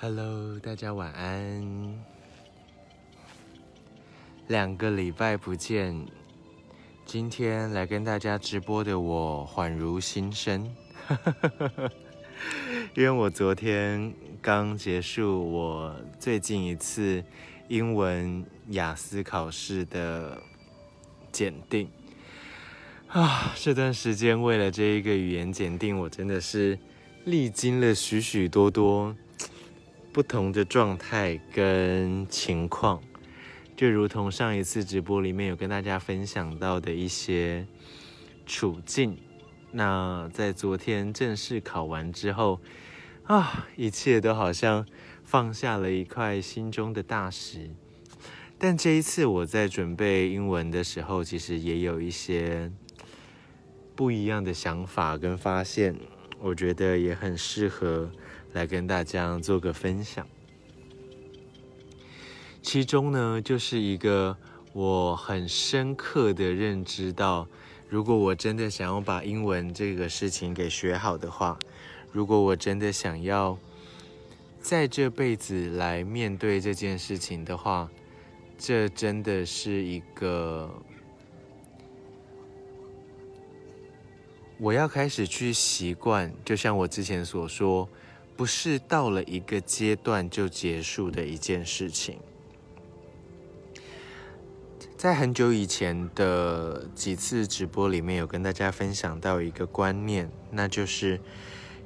Hello，大家晚安。两个礼拜不见，今天来跟大家直播的我恍如新生，因为我昨天刚结束我最近一次英文雅思考试的检定啊，这段时间为了这一个语言检定，我真的是历经了许许多多。不同的状态跟情况，就如同上一次直播里面有跟大家分享到的一些处境。那在昨天正式考完之后，啊，一切都好像放下了一块心中的大石。但这一次我在准备英文的时候，其实也有一些不一样的想法跟发现，我觉得也很适合。来跟大家做个分享，其中呢，就是一个我很深刻的认知到，如果我真的想要把英文这个事情给学好的话，如果我真的想要在这辈子来面对这件事情的话，这真的是一个我要开始去习惯，就像我之前所说。不是到了一个阶段就结束的一件事情。在很久以前的几次直播里面，有跟大家分享到一个观念，那就是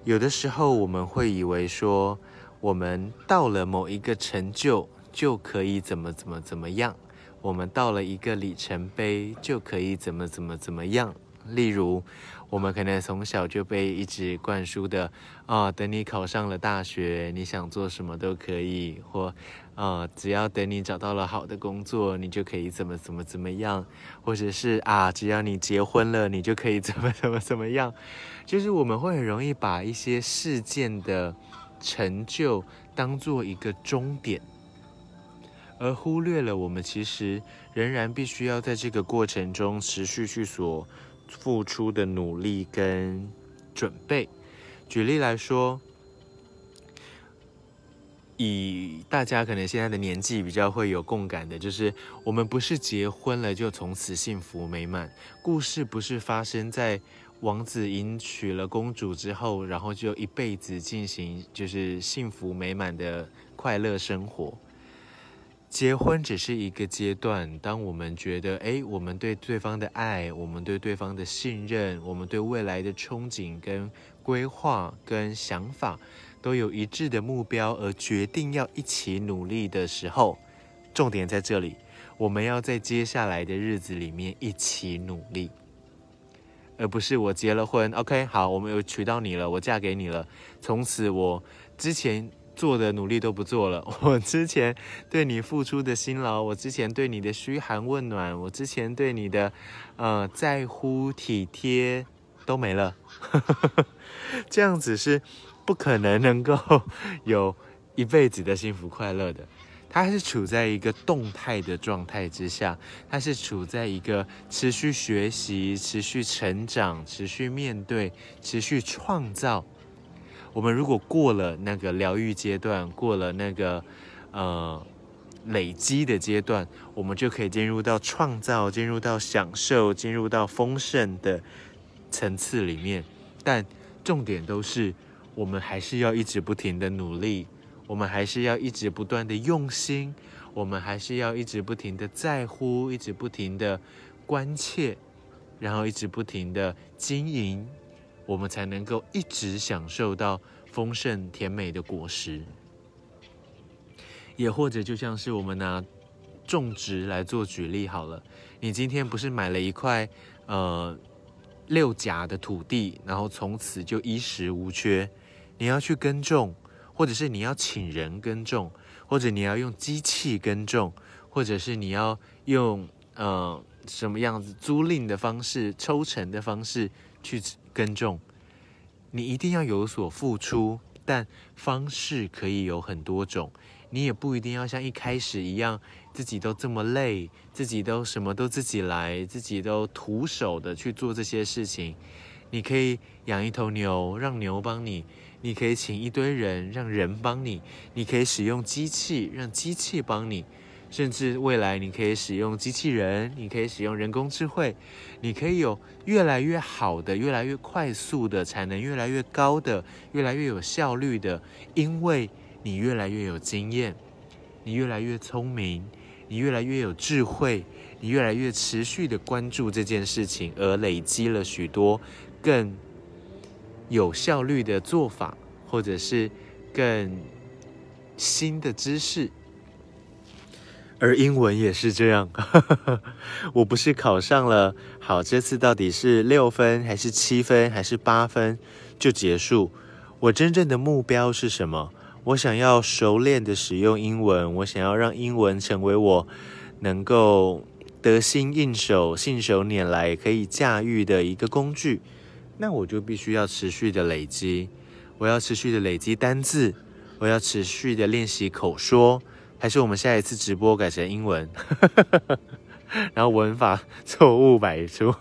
有的时候我们会以为说，我们到了某一个成就就可以怎么怎么怎么样，我们到了一个里程碑就可以怎么怎么怎么样。例如，我们可能从小就被一直灌输的啊、等你考上了大学，你想做什么都可以；或啊、只要等你找到了好的工作，你就可以怎么怎么怎么样；或者是啊，只要你结婚了，你就可以 怎么怎么怎么样。就是我们会很容易把一些事件的成就当做一个终点，而忽略了我们其实仍然必须要在这个过程中持续去所。付出的努力跟准备，举例来说，以大家可能现在的年纪比较会有共感的，就是我们不是结婚了就从此幸福美满，故事不是发生在王子迎娶了公主之后，然后就一辈子进行就是幸福美满的快乐生活。结婚只是一个阶段，当我们觉得，哎，我们对对方的爱，我们对对方的信任，我们对未来的憧憬跟规划跟想法都有一致的目标，而决定要一起努力的时候，重点在这里，我们要在接下来的日子里面一起努力，而不是我结了婚，OK，好，我们有娶到你了，我嫁给你了，从此我之前。做的努力都不做了，我之前对你付出的辛劳，我之前对你的嘘寒问暖，我之前对你的呃在乎体贴都没了，这样子是不可能能够有一辈子的幸福快乐的。它还是处在一个动态的状态之下，它是处在一个持续学习、持续成长、持续面对、持续创造。我们如果过了那个疗愈阶段，过了那个呃累积的阶段，我们就可以进入到创造、进入到享受、进入到丰盛的层次里面。但重点都是，我们还是要一直不停的努力，我们还是要一直不断的用心，我们还是要一直不停的在乎，一直不停的关切，然后一直不停的经营。我们才能够一直享受到丰盛甜美的果实，也或者就像是我们拿种植来做举例好了，你今天不是买了一块呃六甲的土地，然后从此就衣食无缺，你要去耕种，或者是你要请人耕种，或者你要用机器耕种，或者是你要用呃什么样子租赁的方式、抽成的方式去。耕种，你一定要有所付出，但方式可以有很多种。你也不一定要像一开始一样，自己都这么累，自己都什么都自己来，自己都徒手的去做这些事情。你可以养一头牛，让牛帮你你可以请一堆人让人帮你，你可以使用机器让机器帮你，甚至未来你可以使用机器人，你可以使用人工智慧，你可以有越来越好的、越来越快速的、产能越来越高的、越来越有效率的，因为你越来越有经验，你越来越聪明，你越来越有智慧，你越来越持续的关注这件事情，而累积了许多更。有效率的做法，或者是更新的知识，而英文也是这样。我不是考上了，好，这次到底是六分还是七分还是八分就结束？我真正的目标是什么？我想要熟练的使用英文，我想要让英文成为我能够得心应手、信手拈来、可以驾驭的一个工具。那我就必须要持续的累积，我要持续的累积单字，我要持续的练习口说，还是我们下一次直播改成英文，然后文法错误百出，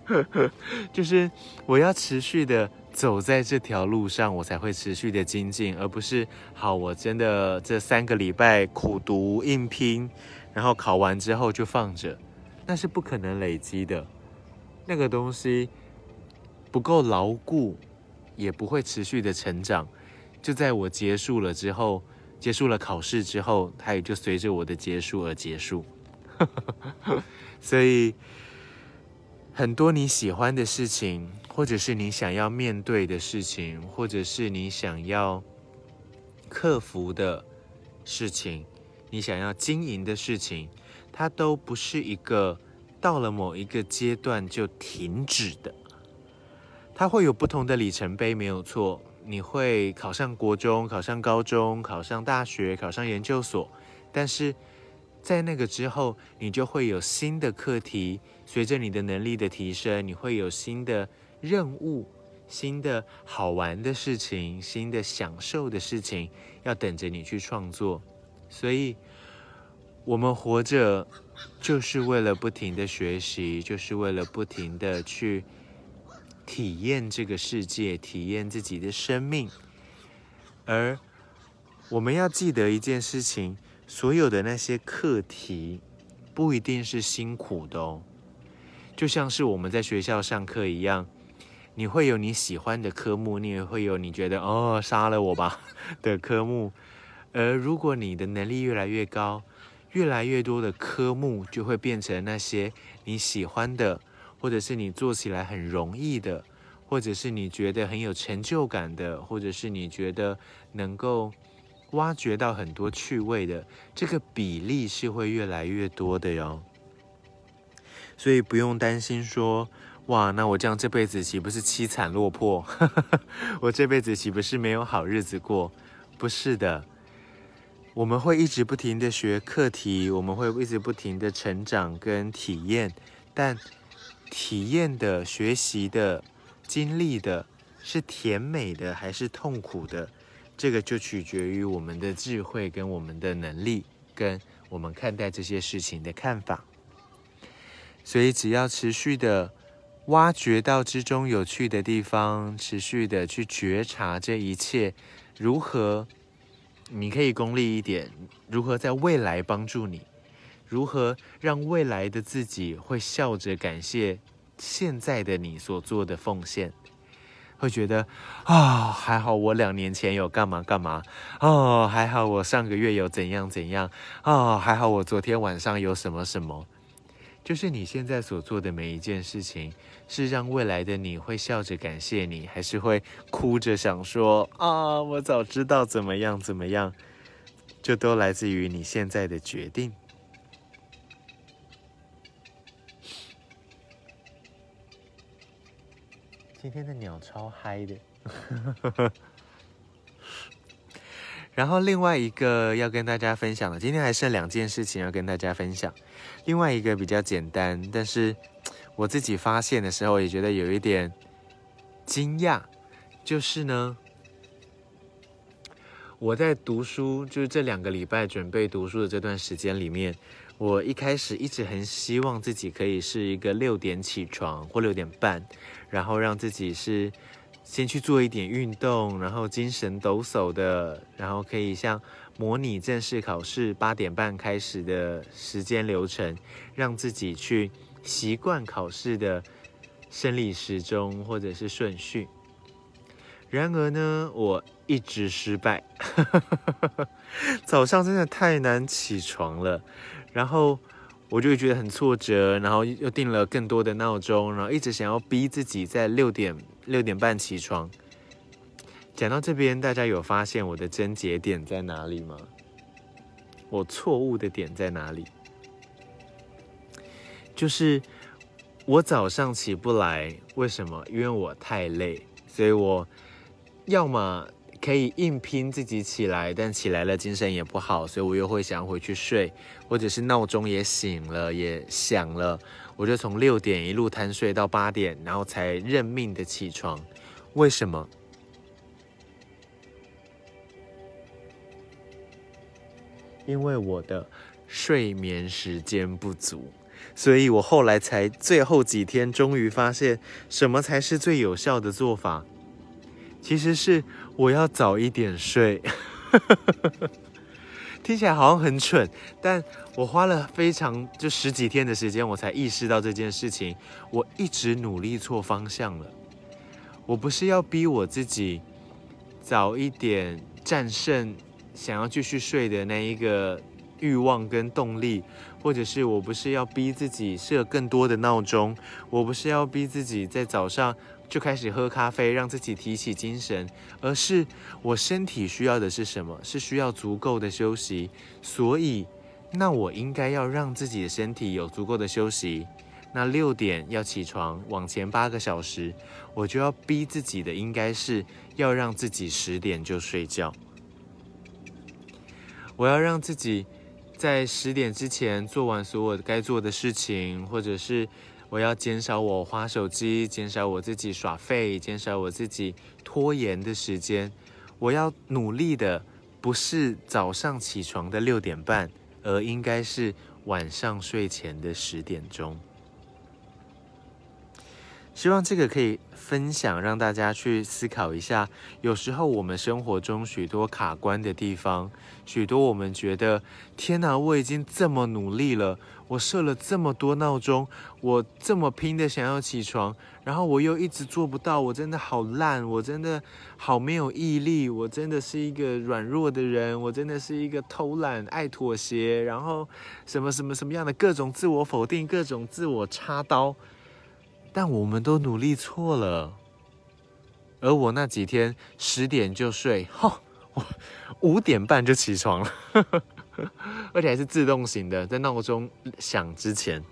就是我要持续的走在这条路上，我才会持续的精进，而不是好，我真的这三个礼拜苦读硬拼，然后考完之后就放着，那是不可能累积的，那个东西。不够牢固，也不会持续的成长。就在我结束了之后，结束了考试之后，它也就随着我的结束而结束。所以，很多你喜欢的事情，或者是你想要面对的事情，或者是你想要克服的事情，你想要经营的事情，它都不是一个到了某一个阶段就停止的。它会有不同的里程碑，没有错。你会考上国中，考上高中，考上大学，考上研究所，但是在那个之后，你就会有新的课题。随着你的能力的提升，你会有新的任务、新的好玩的事情、新的享受的事情要等着你去创作。所以，我们活着就是为了不停的学习，就是为了不停的去。体验这个世界，体验自己的生命，而我们要记得一件事情：所有的那些课题不一定是辛苦的哦。就像是我们在学校上课一样，你会有你喜欢的科目，你也会有你觉得“哦，杀了我吧” 的科目。而如果你的能力越来越高，越来越多的科目就会变成那些你喜欢的。或者是你做起来很容易的，或者是你觉得很有成就感的，或者是你觉得能够挖掘到很多趣味的，这个比例是会越来越多的哟。所以不用担心说，哇，那我这样这辈子岂不是凄惨落魄？我这辈子岂不是没有好日子过？不是的，我们会一直不停的学课题，我们会一直不停的成长跟体验，但。体验的、学习的、经历的，是甜美的还是痛苦的？这个就取决于我们的智慧跟我们的能力，跟我们看待这些事情的看法。所以，只要持续的挖掘到之中有趣的地方，持续的去觉察这一切如何，你可以功利一点，如何在未来帮助你。如何让未来的自己会笑着感谢现在的你所做的奉献？会觉得啊、还好我两年前有干嘛干嘛哦，还好我上个月有怎样怎样哦，还好我昨天晚上有什么什么。就是你现在所做的每一件事情，是让未来的你会笑着感谢你，还是会哭着想说啊，我早知道怎么样怎么样？就都来自于你现在的决定。今天的鸟超嗨的，然后另外一个要跟大家分享的，今天还剩两件事情要跟大家分享。另外一个比较简单，但是我自己发现的时候也觉得有一点惊讶，就是呢，我在读书，就是这两个礼拜准备读书的这段时间里面，我一开始一直很希望自己可以是一个六点起床或六点半。然后让自己是先去做一点运动，然后精神抖擞的，然后可以像模拟正式考试八点半开始的时间流程，让自己去习惯考试的生理时钟或者是顺序。然而呢，我一直失败，早上真的太难起床了，然后。我就会觉得很挫折，然后又定了更多的闹钟，然后一直想要逼自己在六点六点半起床。讲到这边，大家有发现我的症结点在哪里吗？我错误的点在哪里？就是我早上起不来，为什么？因为我太累，所以我要么。可以硬拼自己起来，但起来了精神也不好，所以我又会想回去睡，或者是闹钟也醒了也响了，我就从六点一路贪睡到八点，然后才认命的起床。为什么？因为我的睡眠时间不足，所以我后来才最后几天终于发现什么才是最有效的做法，其实是。我要早一点睡，听起来好像很蠢，但我花了非常就十几天的时间，我才意识到这件事情。我一直努力错方向了。我不是要逼我自己早一点战胜想要继续睡的那一个欲望跟动力，或者是我不是要逼自己设更多的闹钟，我不是要逼自己在早上。就开始喝咖啡，让自己提起精神，而是我身体需要的是什么？是需要足够的休息。所以，那我应该要让自己的身体有足够的休息。那六点要起床，往前八个小时，我就要逼自己的，应该是要让自己十点就睡觉。我要让自己在十点之前做完所有该做的事情，或者是。我要减少我花手机，减少我自己耍废，减少我自己拖延的时间。我要努力的，不是早上起床的六点半，而应该是晚上睡前的十点钟。希望这个可以分享，让大家去思考一下。有时候我们生活中许多卡关的地方，许多我们觉得天哪，我已经这么努力了，我设了这么多闹钟，我这么拼的想要起床，然后我又一直做不到，我真的好烂，我真的好没有毅力，我真的是一个软弱的人，我真的是一个偷懒、爱妥协，然后什么什么什么样的各种自我否定，各种自我插刀。但我们都努力错了，而我那几天十点就睡，哈，我五点半就起床了，而且还是自动型的，在闹钟响之前。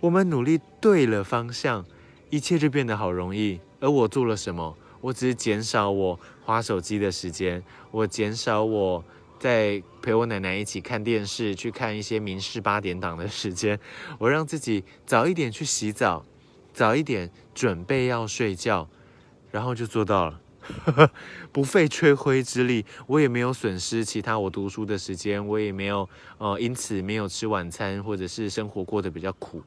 我们努力对了方向，一切就变得好容易。而我做了什么？我只是减少我花手机的时间，我减少我在陪我奶奶一起看电视，去看一些民事八点档的时间，我让自己早一点去洗澡。早一点准备要睡觉，然后就做到了，不费吹灰之力。我也没有损失其他我读书的时间，我也没有呃因此没有吃晚餐，或者是生活过得比较苦。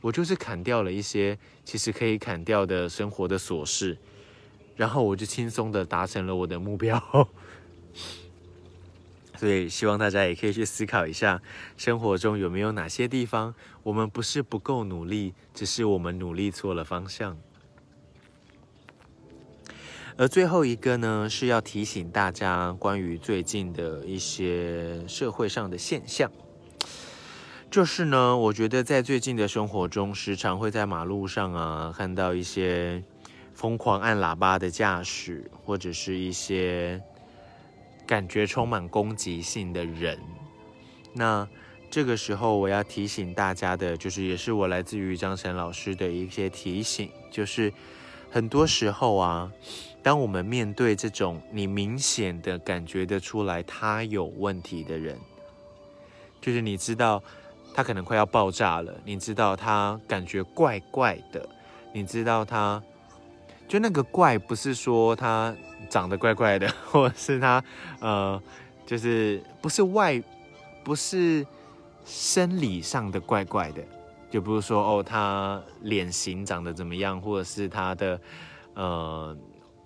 我就是砍掉了一些其实可以砍掉的生活的琐事，然后我就轻松的达成了我的目标。所以希望大家也可以去思考一下，生活中有没有哪些地方我们不是不够努力，只是我们努力错了方向。而最后一个呢，是要提醒大家关于最近的一些社会上的现象，就是呢，我觉得在最近的生活中，时常会在马路上啊看到一些疯狂按喇叭的驾驶，或者是一些。感觉充满攻击性的人，那这个时候我要提醒大家的，就是也是我来自于张晨老师的一些提醒，就是很多时候啊，当我们面对这种你明显的感觉得出来他有问题的人，就是你知道他可能快要爆炸了，你知道他感觉怪怪的，你知道他。就那个怪，不是说他长得怪怪的，或者是他，呃，就是不是外，不是生理上的怪怪的，就不是说哦，他脸型长得怎么样，或者是他的，呃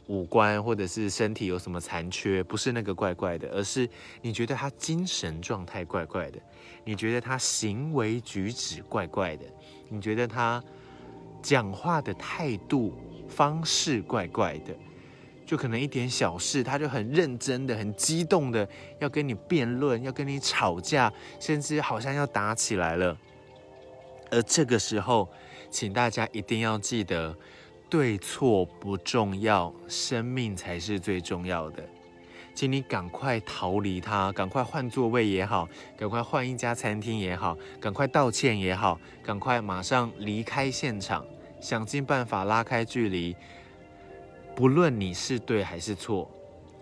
五官或者是身体有什么残缺，不是那个怪怪的，而是你觉得他精神状态怪怪的，你觉得他行为举止怪怪的，你觉得他讲话的态度方式怪怪的。就可能一点小事，他就很认真的、很激动的要跟你辩论，要跟你吵架，甚至好像要打起来了。而这个时候，请大家一定要记得，对错不重要，生命才是最重要的。请你赶快逃离他，赶快换座位也好，赶快换一家餐厅也好，赶快道歉也好，赶快马上离开现场，想尽办法拉开距离。不论你是对还是错，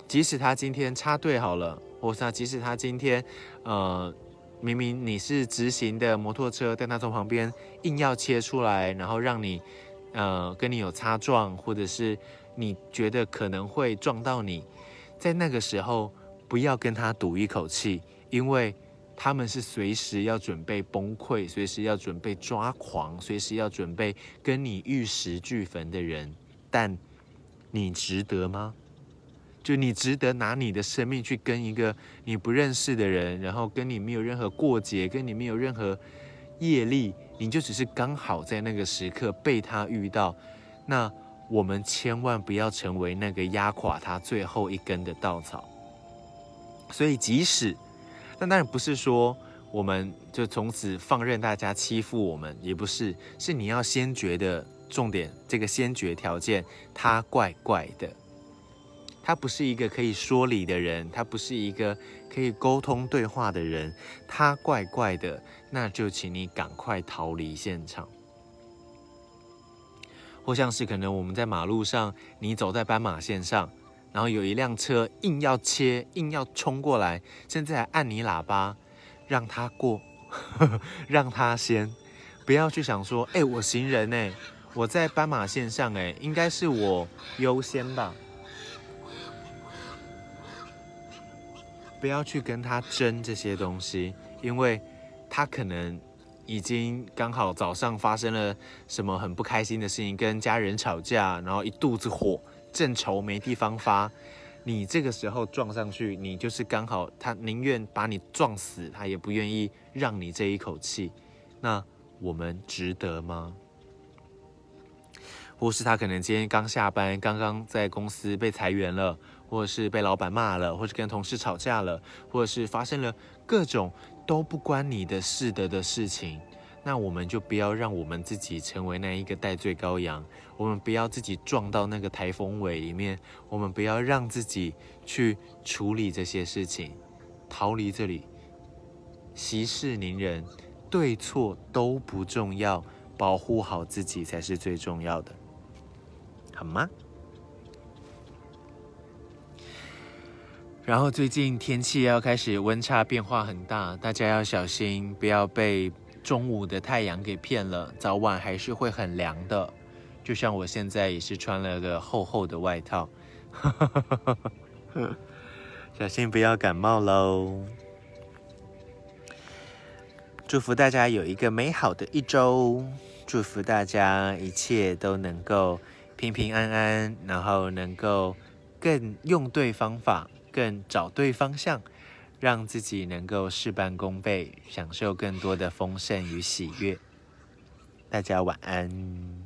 即使他今天插队好了，或是即使他今天，呃，明明你是直行的摩托车，但他从旁边硬要切出来，然后让你，呃，跟你有擦撞，或者是你觉得可能会撞到你，在那个时候不要跟他赌一口气，因为他们是随时要准备崩溃，随时要准备抓狂，随时要准备跟你玉石俱焚的人，但。你值得吗？就你值得拿你的生命去跟一个你不认识的人，然后跟你没有任何过节，跟你没有任何业力，你就只是刚好在那个时刻被他遇到。那我们千万不要成为那个压垮他最后一根的稻草。所以，即使，但当然不是说我们就从此放任大家欺负我们，也不是，是你要先觉得。重点，这个先决条件，他怪怪的，他不是一个可以说理的人，他不是一个可以沟通对话的人，他怪怪的，那就请你赶快逃离现场。或像是可能我们在马路上，你走在斑马线上，然后有一辆车硬要切，硬要冲过来，甚至还按你喇叭，让他过，让他先，不要去想说，哎，我行人呢。我在斑马线上，哎，应该是我优先吧。不要去跟他争这些东西，因为他可能已经刚好早上发生了什么很不开心的事情，跟家人吵架，然后一肚子火，正愁没地方发。你这个时候撞上去，你就是刚好，他宁愿把你撞死，他也不愿意让你这一口气。那我们值得吗？或是他可能今天刚下班，刚刚在公司被裁员了，或者是被老板骂了，或是跟同事吵架了，或者是发生了各种都不关你的事的的事情，那我们就不要让我们自己成为那一个代罪羔羊，我们不要自己撞到那个台风尾里面，我们不要让自己去处理这些事情，逃离这里，息事宁人，对错都不重要，保护好自己才是最重要的。好吗？然后最近天气要开始温差变化很大，大家要小心，不要被中午的太阳给骗了，早晚还是会很凉的。就像我现在也是穿了个厚厚的外套，小心不要感冒喽。祝福大家有一个美好的一周，祝福大家一切都能够。平平安安，然后能够更用对方法，更找对方向，让自己能够事半功倍，享受更多的丰盛与喜悦。大家晚安。